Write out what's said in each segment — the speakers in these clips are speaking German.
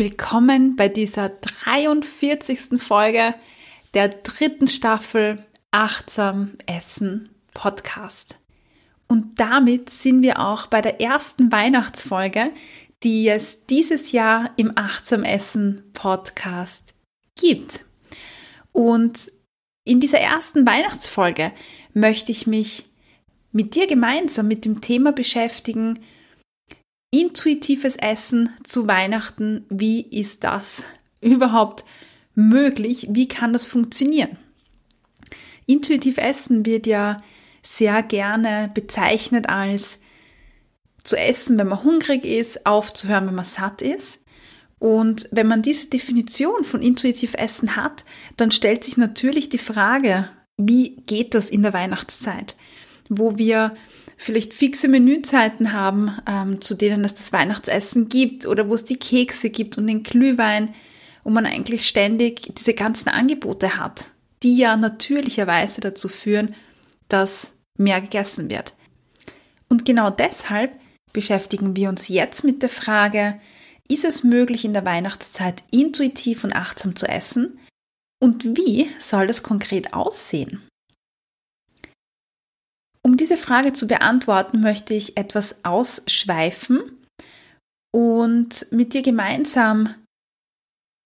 Willkommen bei dieser 43. Folge der dritten Staffel Achtsam Essen Podcast. Und damit sind wir auch bei der ersten Weihnachtsfolge, die es dieses Jahr im Achtsam Essen Podcast gibt. Und in dieser ersten Weihnachtsfolge möchte ich mich mit dir gemeinsam mit dem Thema beschäftigen, intuitives Essen zu Weihnachten, wie ist das überhaupt möglich? Wie kann das funktionieren? Intuitiv Essen wird ja sehr gerne bezeichnet als zu essen, wenn man hungrig ist, aufzuhören, wenn man satt ist. Und wenn man diese Definition von intuitiv Essen hat, dann stellt sich natürlich die Frage, wie geht das in der Weihnachtszeit, wo wir vielleicht fixe Menüzeiten haben, ähm, zu denen es das Weihnachtsessen gibt oder wo es die Kekse gibt und den Glühwein, wo man eigentlich ständig diese ganzen Angebote hat, die ja natürlicherweise dazu führen, dass mehr gegessen wird. Und genau deshalb beschäftigen wir uns jetzt mit der Frage, ist es möglich in der Weihnachtszeit intuitiv und achtsam zu essen? Und wie soll das konkret aussehen? Um diese Frage zu beantworten, möchte ich etwas ausschweifen und mit dir gemeinsam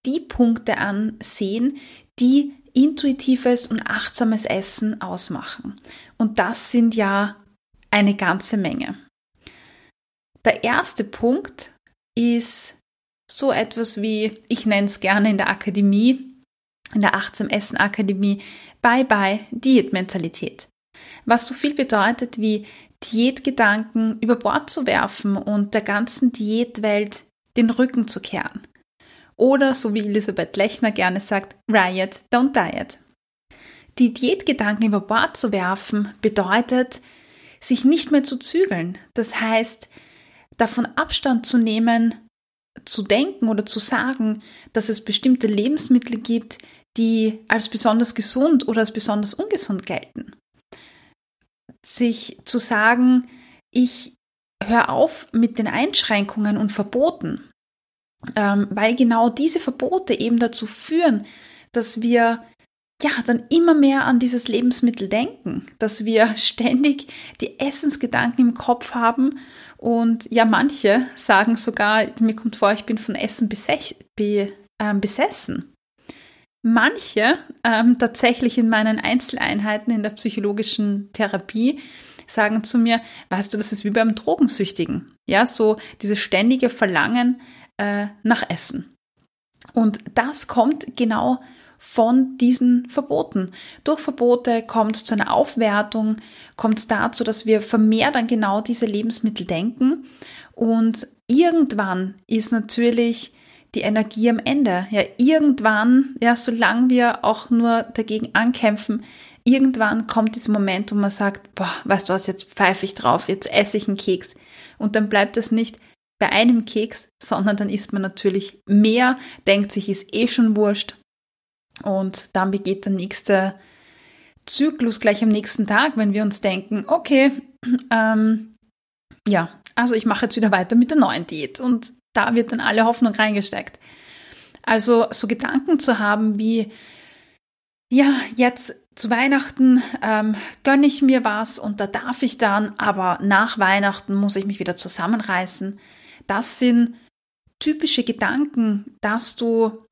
die Punkte ansehen, die intuitives und achtsames Essen ausmachen. Und das sind ja eine ganze Menge. Der erste Punkt ist so etwas wie, ich nenne es gerne in der Akademie, in der Achtsam Essen Akademie, Bye-bye Diätmentalität was so viel bedeutet wie Diätgedanken über Bord zu werfen und der ganzen Diätwelt den Rücken zu kehren. Oder so wie Elisabeth Lechner gerne sagt, Riot, don't diet. Die Diätgedanken über Bord zu werfen bedeutet, sich nicht mehr zu zügeln. Das heißt, davon Abstand zu nehmen, zu denken oder zu sagen, dass es bestimmte Lebensmittel gibt, die als besonders gesund oder als besonders ungesund gelten sich zu sagen, ich höre auf mit den Einschränkungen und Verboten, ähm, weil genau diese Verbote eben dazu führen, dass wir ja dann immer mehr an dieses Lebensmittel denken, dass wir ständig die Essensgedanken im Kopf haben. Und ja manche sagen sogar, mir kommt vor, ich bin von Essen be, äh, besessen manche ähm, tatsächlich in meinen Einzeleinheiten in der psychologischen Therapie sagen zu mir, weißt du, das ist wie beim Drogensüchtigen. Ja, so dieses ständige Verlangen äh, nach Essen. Und das kommt genau von diesen Verboten. Durch Verbote kommt es zu einer Aufwertung, kommt es dazu, dass wir vermehrt an genau diese Lebensmittel denken. Und irgendwann ist natürlich die Energie am Ende. Ja, irgendwann, ja, solange wir auch nur dagegen ankämpfen, irgendwann kommt dieser Moment, wo man sagt, boah, weißt du was, jetzt pfeife ich drauf, jetzt esse ich einen Keks. Und dann bleibt das nicht bei einem Keks, sondern dann isst man natürlich mehr, denkt sich, ist eh schon wurscht. Und dann begeht der nächste Zyklus gleich am nächsten Tag, wenn wir uns denken, okay, ähm, ja, also ich mache jetzt wieder weiter mit der neuen Diät. Und da wird dann alle Hoffnung reingesteckt. Also so Gedanken zu haben wie, ja, jetzt zu Weihnachten ähm, gönne ich mir was und da darf ich dann, aber nach Weihnachten muss ich mich wieder zusammenreißen. Das sind typische Gedanken, dass du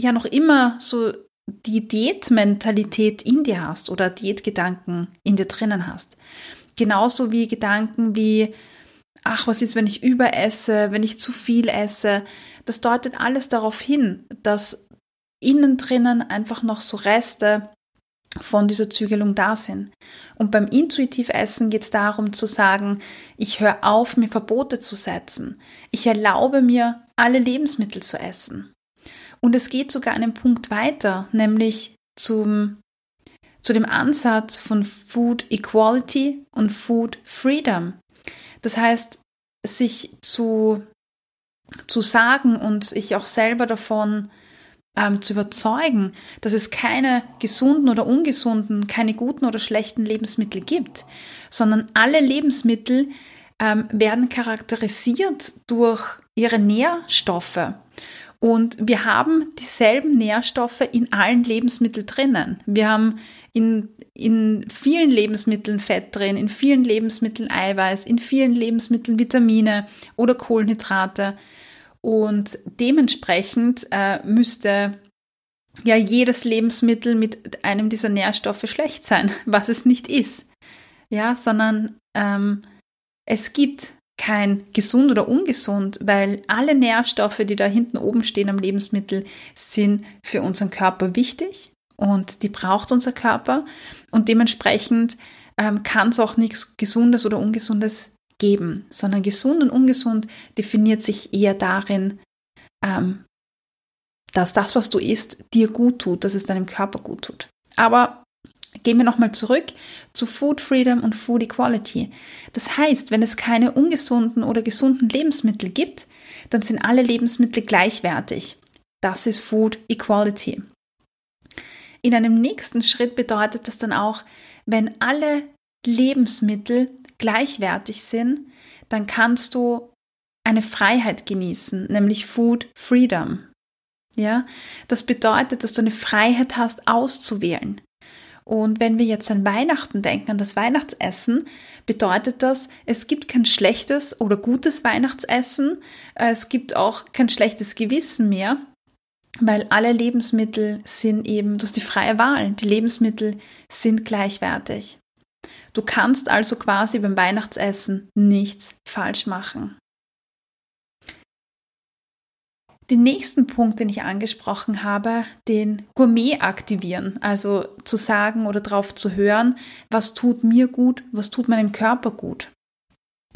ja noch immer so die Diätmentalität in dir hast oder Diätgedanken in dir drinnen hast. Genauso wie Gedanken wie, ach, was ist, wenn ich überesse, wenn ich zu viel esse. Das deutet alles darauf hin, dass innen drinnen einfach noch so Reste von dieser Zügelung da sind. Und beim intuitiv Essen geht es darum zu sagen, ich höre auf, mir Verbote zu setzen. Ich erlaube mir, alle Lebensmittel zu essen. Und es geht sogar einen Punkt weiter, nämlich zum, zu dem Ansatz von Food Equality und Food Freedom. Das heißt, sich zu, zu sagen und sich auch selber davon ähm, zu überzeugen, dass es keine gesunden oder ungesunden, keine guten oder schlechten Lebensmittel gibt, sondern alle Lebensmittel ähm, werden charakterisiert durch ihre Nährstoffe. Und wir haben dieselben Nährstoffe in allen Lebensmitteln drinnen. Wir haben in, in vielen Lebensmitteln Fett drin, in vielen Lebensmitteln Eiweiß, in vielen Lebensmitteln Vitamine oder Kohlenhydrate. Und dementsprechend äh, müsste ja jedes Lebensmittel mit einem dieser Nährstoffe schlecht sein, was es nicht ist. Ja, sondern ähm, es gibt kein gesund oder ungesund, weil alle Nährstoffe, die da hinten oben stehen am Lebensmittel, sind für unseren Körper wichtig und die braucht unser Körper und dementsprechend ähm, kann es auch nichts Gesundes oder Ungesundes geben, sondern gesund und ungesund definiert sich eher darin, ähm, dass das, was du isst, dir gut tut, dass es deinem Körper gut tut. Aber Gehen wir nochmal zurück zu Food Freedom und Food Equality. Das heißt, wenn es keine ungesunden oder gesunden Lebensmittel gibt, dann sind alle Lebensmittel gleichwertig. Das ist Food Equality. In einem nächsten Schritt bedeutet das dann auch, wenn alle Lebensmittel gleichwertig sind, dann kannst du eine Freiheit genießen, nämlich Food Freedom. Ja, das bedeutet, dass du eine Freiheit hast, auszuwählen. Und wenn wir jetzt an Weihnachten denken, an das Weihnachtsessen, bedeutet das, es gibt kein schlechtes oder gutes Weihnachtsessen. Es gibt auch kein schlechtes Gewissen mehr, weil alle Lebensmittel sind eben, du hast die freie Wahl. Die Lebensmittel sind gleichwertig. Du kannst also quasi beim Weihnachtsessen nichts falsch machen. Den nächsten Punkt, den ich angesprochen habe, den Gourmet aktivieren, also zu sagen oder darauf zu hören, was tut mir gut, was tut meinem Körper gut.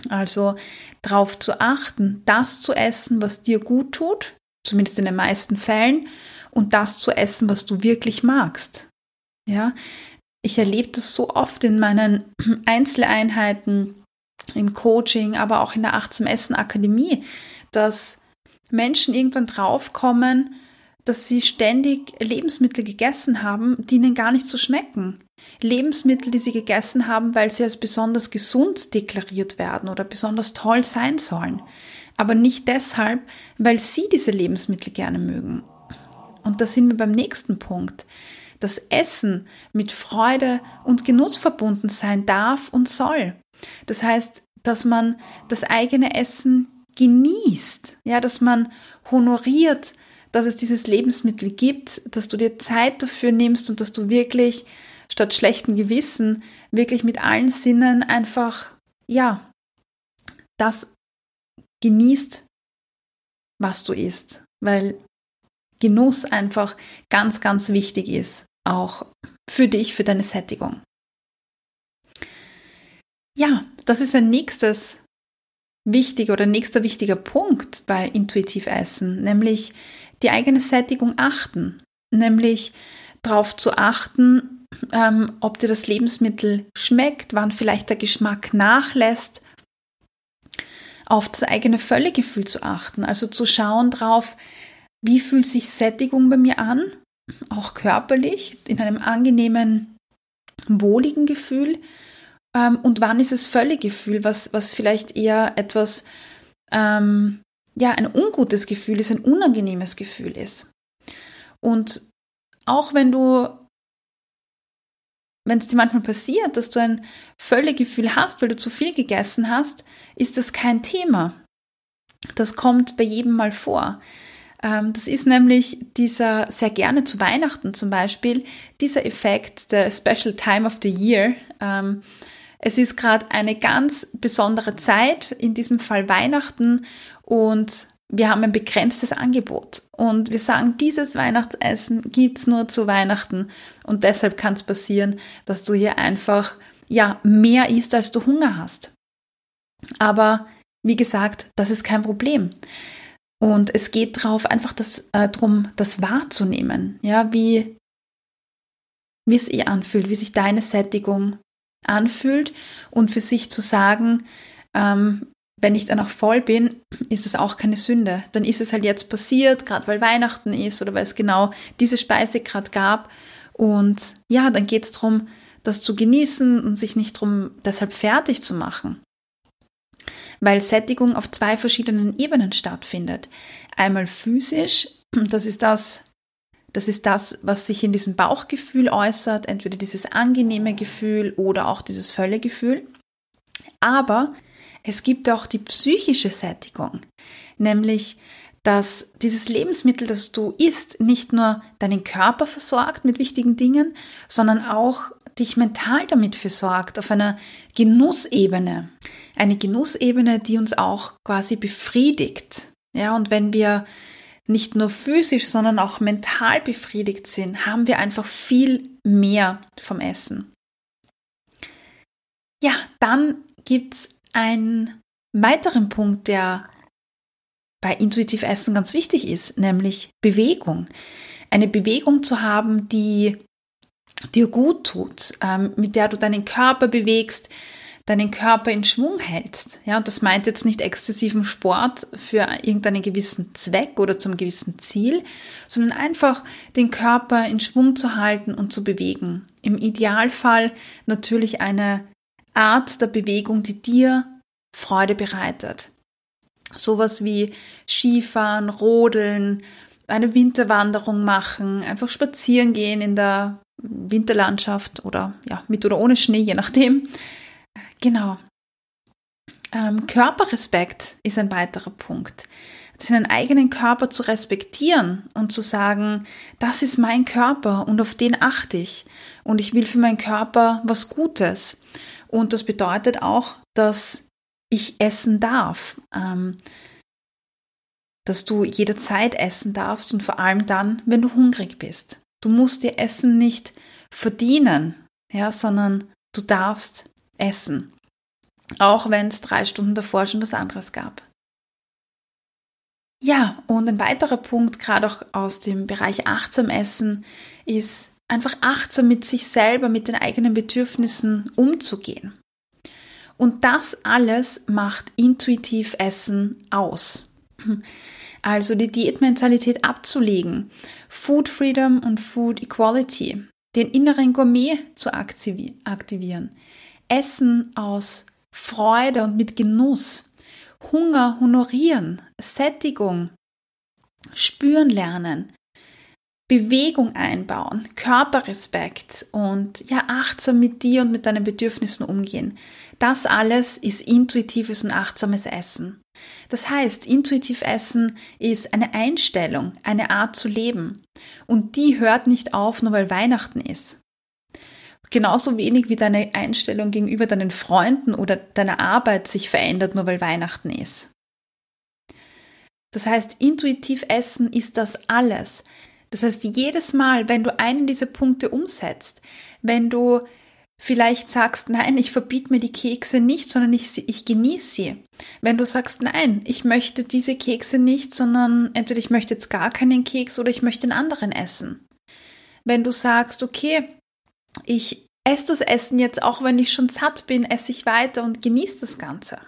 Also darauf zu achten, das zu essen, was dir gut tut, zumindest in den meisten Fällen, und das zu essen, was du wirklich magst. Ja, ich erlebe das so oft in meinen Einzeleinheiten, im Coaching, aber auch in der Achtsam Essen Akademie, dass Menschen irgendwann draufkommen, dass sie ständig Lebensmittel gegessen haben, die ihnen gar nicht so schmecken. Lebensmittel, die sie gegessen haben, weil sie als besonders gesund deklariert werden oder besonders toll sein sollen. Aber nicht deshalb, weil sie diese Lebensmittel gerne mögen. Und da sind wir beim nächsten Punkt. Das Essen mit Freude und Genuss verbunden sein darf und soll. Das heißt, dass man das eigene Essen genießt, ja, dass man honoriert, dass es dieses Lebensmittel gibt, dass du dir Zeit dafür nimmst und dass du wirklich statt schlechten Gewissen wirklich mit allen Sinnen einfach, ja, das genießt, was du isst, weil Genuss einfach ganz, ganz wichtig ist, auch für dich, für deine Sättigung. Ja, das ist ein nächstes wichtiger oder nächster wichtiger Punkt bei intuitiv Essen, nämlich die eigene Sättigung achten, nämlich darauf zu achten, ähm, ob dir das Lebensmittel schmeckt, wann vielleicht der Geschmack nachlässt, auf das eigene Völlegefühl zu achten, also zu schauen drauf, wie fühlt sich Sättigung bei mir an, auch körperlich, in einem angenehmen, wohligen Gefühl ähm, und wann ist es Völlegefühl, was, was vielleicht eher etwas, ähm, ja, ein ungutes Gefühl ist, ein unangenehmes Gefühl ist. Und auch wenn du, wenn es dir manchmal passiert, dass du ein Völlegefühl hast, weil du zu viel gegessen hast, ist das kein Thema. Das kommt bei jedem mal vor. Ähm, das ist nämlich dieser sehr gerne zu Weihnachten zum Beispiel, dieser Effekt der Special Time of the Year. Es ist gerade eine ganz besondere Zeit, in diesem Fall Weihnachten, und wir haben ein begrenztes Angebot. Und wir sagen, dieses Weihnachtsessen gibt es nur zu Weihnachten. Und deshalb kann es passieren, dass du hier einfach ja, mehr isst, als du Hunger hast. Aber wie gesagt, das ist kein Problem. Und es geht darauf, einfach das, äh, darum, das wahrzunehmen, ja, wie, wie es ihr anfühlt, wie sich deine Sättigung anfühlt und für sich zu sagen, ähm, wenn ich dann auch voll bin, ist es auch keine Sünde. Dann ist es halt jetzt passiert, gerade weil Weihnachten ist oder weil es genau diese Speise gerade gab. Und ja, dann geht es darum, das zu genießen und sich nicht darum deshalb fertig zu machen weil Sättigung auf zwei verschiedenen Ebenen stattfindet. Einmal physisch, das ist das, das ist das, was sich in diesem Bauchgefühl äußert, entweder dieses angenehme Gefühl oder auch dieses Völlegefühl. Aber es gibt auch die psychische Sättigung, nämlich dass dieses Lebensmittel, das du isst, nicht nur deinen Körper versorgt mit wichtigen Dingen, sondern auch dich mental damit versorgt auf einer Genussebene eine Genussebene, die uns auch quasi befriedigt. Ja, und wenn wir nicht nur physisch, sondern auch mental befriedigt sind, haben wir einfach viel mehr vom Essen. Ja, dann gibt es einen weiteren Punkt, der bei intuitiv Essen ganz wichtig ist, nämlich Bewegung. Eine Bewegung zu haben, die dir gut tut, ähm, mit der du deinen Körper bewegst, deinen Körper in Schwung hältst. Ja, und das meint jetzt nicht exzessiven Sport für irgendeinen gewissen Zweck oder zum gewissen Ziel, sondern einfach den Körper in Schwung zu halten und zu bewegen. Im Idealfall natürlich eine Art der Bewegung, die dir Freude bereitet. Sowas wie Skifahren, Rodeln, eine Winterwanderung machen, einfach spazieren gehen in der Winterlandschaft oder ja, mit oder ohne Schnee, je nachdem. Genau. Ähm, Körperrespekt ist ein weiterer Punkt. Seinen eigenen Körper zu respektieren und zu sagen, das ist mein Körper und auf den achte ich und ich will für meinen Körper was Gutes. Und das bedeutet auch, dass ich essen darf, ähm, dass du jederzeit essen darfst und vor allem dann, wenn du hungrig bist. Du musst dir Essen nicht verdienen, ja, sondern du darfst essen. Auch wenn es drei Stunden davor schon was anderes gab. Ja, und ein weiterer Punkt, gerade auch aus dem Bereich achtsam Essen, ist einfach achtsam mit sich selber, mit den eigenen Bedürfnissen umzugehen. Und das alles macht intuitiv Essen aus. Also die Diätmentalität abzulegen, Food Freedom und Food Equality, den inneren Gourmet zu aktivieren, Essen aus Freude und mit Genuss, Hunger honorieren, Sättigung, spüren lernen, Bewegung einbauen, Körperrespekt und ja, achtsam mit dir und mit deinen Bedürfnissen umgehen. Das alles ist intuitives und achtsames Essen. Das heißt, intuitiv Essen ist eine Einstellung, eine Art zu leben. Und die hört nicht auf, nur weil Weihnachten ist. Genauso wenig wie deine Einstellung gegenüber deinen Freunden oder deiner Arbeit sich verändert, nur weil Weihnachten ist. Das heißt, intuitiv essen ist das alles. Das heißt, jedes Mal, wenn du einen dieser Punkte umsetzt, wenn du vielleicht sagst, nein, ich verbiete mir die Kekse nicht, sondern ich, ich genieße sie. Wenn du sagst, nein, ich möchte diese Kekse nicht, sondern entweder ich möchte jetzt gar keinen Keks oder ich möchte einen anderen essen. Wenn du sagst, okay, ich esse das Essen jetzt, auch wenn ich schon satt bin, esse ich weiter und genieße das Ganze.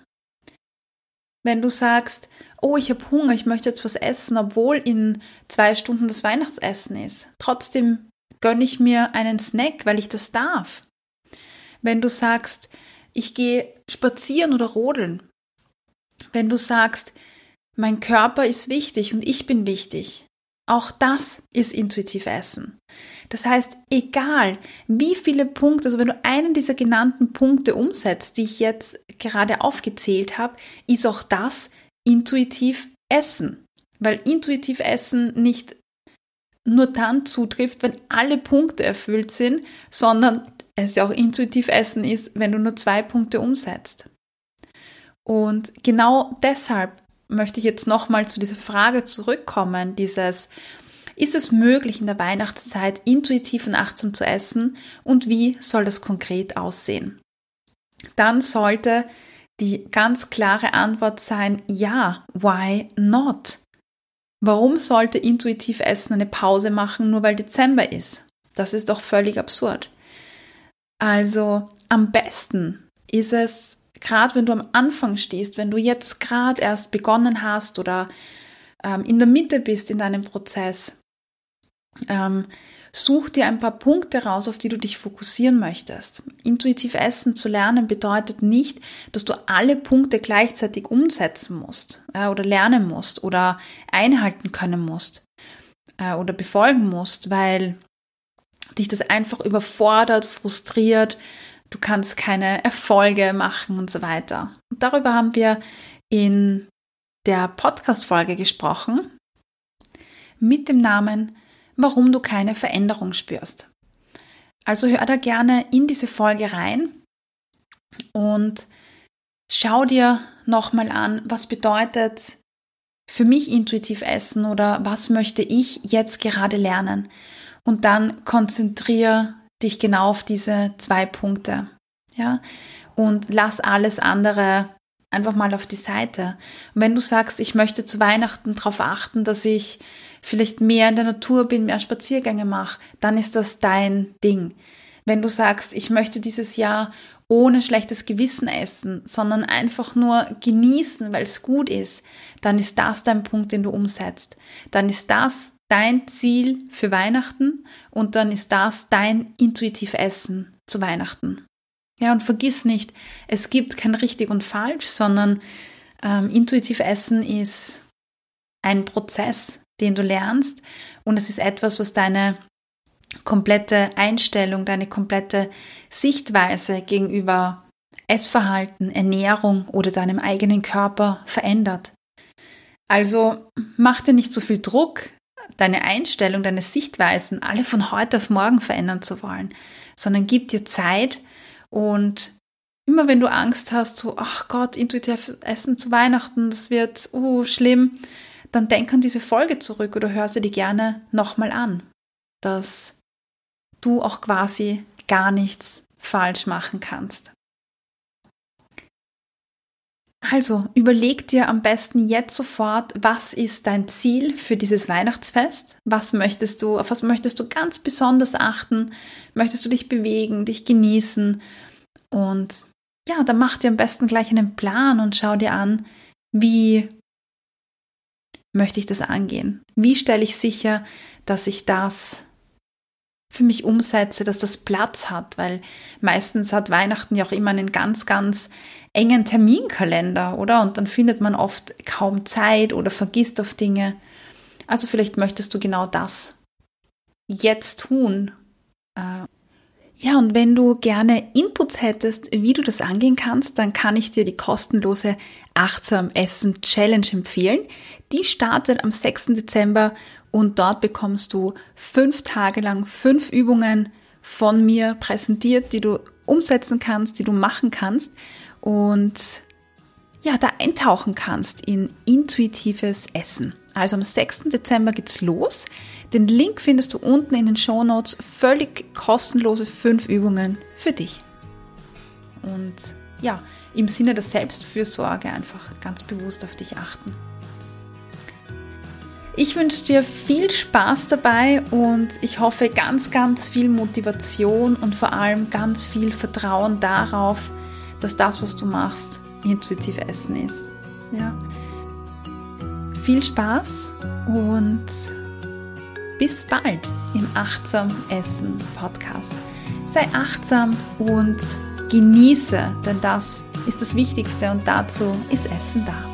Wenn du sagst, oh, ich habe Hunger, ich möchte jetzt was essen, obwohl in zwei Stunden das Weihnachtsessen ist, trotzdem gönne ich mir einen Snack, weil ich das darf. Wenn du sagst, ich gehe spazieren oder rodeln. Wenn du sagst, mein Körper ist wichtig und ich bin wichtig. Auch das ist intuitiv Essen. Das heißt, egal wie viele Punkte, also wenn du einen dieser genannten Punkte umsetzt, die ich jetzt gerade aufgezählt habe, ist auch das intuitiv Essen. Weil intuitiv Essen nicht nur dann zutrifft, wenn alle Punkte erfüllt sind, sondern es ja auch intuitiv Essen ist, wenn du nur zwei Punkte umsetzt. Und genau deshalb möchte ich jetzt nochmal zu dieser Frage zurückkommen, dieses, ist es möglich in der Weihnachtszeit intuitiv und achtsam zu essen und wie soll das konkret aussehen? Dann sollte die ganz klare Antwort sein, ja, why not? Warum sollte intuitiv Essen eine Pause machen, nur weil Dezember ist? Das ist doch völlig absurd. Also am besten ist es, gerade wenn du am Anfang stehst, wenn du jetzt gerade erst begonnen hast oder ähm, in der Mitte bist in deinem Prozess, ähm, such dir ein paar Punkte raus, auf die du dich fokussieren möchtest. Intuitiv Essen zu lernen bedeutet nicht, dass du alle Punkte gleichzeitig umsetzen musst äh, oder lernen musst oder einhalten können musst äh, oder befolgen musst, weil dich das einfach überfordert, frustriert, du kannst keine Erfolge machen und so weiter. Und darüber haben wir in der Podcast-Folge gesprochen mit dem Namen Warum du keine Veränderung spürst. Also hör da gerne in diese Folge rein und schau dir nochmal an, was bedeutet für mich intuitiv essen oder was möchte ich jetzt gerade lernen und dann konzentriere dich genau auf diese zwei Punkte. Ja, und lass alles andere einfach mal auf die Seite. Und wenn du sagst, ich möchte zu Weihnachten darauf achten, dass ich vielleicht mehr in der Natur bin, mehr Spaziergänge mache, dann ist das dein Ding. Wenn du sagst, ich möchte dieses Jahr ohne schlechtes Gewissen essen, sondern einfach nur genießen, weil es gut ist, dann ist das dein Punkt, den du umsetzt. Dann ist das dein Ziel für Weihnachten und dann ist das dein intuitiv Essen zu Weihnachten. Ja, und vergiss nicht, es gibt kein richtig und falsch, sondern ähm, intuitiv Essen ist ein Prozess, den du lernst und es ist etwas, was deine komplette Einstellung, deine komplette Sichtweise gegenüber Essverhalten, Ernährung oder deinem eigenen Körper verändert. Also mach dir nicht so viel Druck, deine Einstellung, deine Sichtweisen alle von heute auf morgen verändern zu wollen, sondern gib dir Zeit und immer wenn du Angst hast, so, ach Gott, intuitiv essen zu Weihnachten, das wird uh, schlimm, dann denk an diese Folge zurück oder hör sie dir gerne nochmal an, dass du auch quasi gar nichts falsch machen kannst. Also überleg dir am besten jetzt sofort, was ist dein Ziel für dieses Weihnachtsfest? Was möchtest du, auf was möchtest du ganz besonders achten? Möchtest du dich bewegen, dich genießen? Und ja, dann mach dir am besten gleich einen Plan und schau dir an, wie möchte ich das angehen? Wie stelle ich sicher, dass ich das für mich umsetze, dass das Platz hat, weil meistens hat Weihnachten ja auch immer einen ganz, ganz engen Terminkalender, oder? Und dann findet man oft kaum Zeit oder vergisst auf Dinge. Also vielleicht möchtest du genau das jetzt tun. Äh, ja, und wenn du gerne Inputs hättest, wie du das angehen kannst, dann kann ich dir die kostenlose Achtsam Essen Challenge empfehlen. Die startet am 6. Dezember und dort bekommst du fünf Tage lang fünf Übungen von mir präsentiert, die du umsetzen kannst, die du machen kannst und ja, da eintauchen kannst in intuitives Essen. Also am 6. Dezember geht's los. Den Link findest du unten in den Show Notes. Völlig kostenlose fünf Übungen für dich. Und ja, im Sinne der Selbstfürsorge einfach ganz bewusst auf dich achten. Ich wünsche dir viel Spaß dabei und ich hoffe ganz, ganz viel Motivation und vor allem ganz viel Vertrauen darauf, dass das, was du machst, intuitiv Essen ist. Ja. Viel Spaß und bis bald im Achtsam Essen Podcast. Sei achtsam und genieße, denn das ist das Wichtigste und dazu ist Essen da.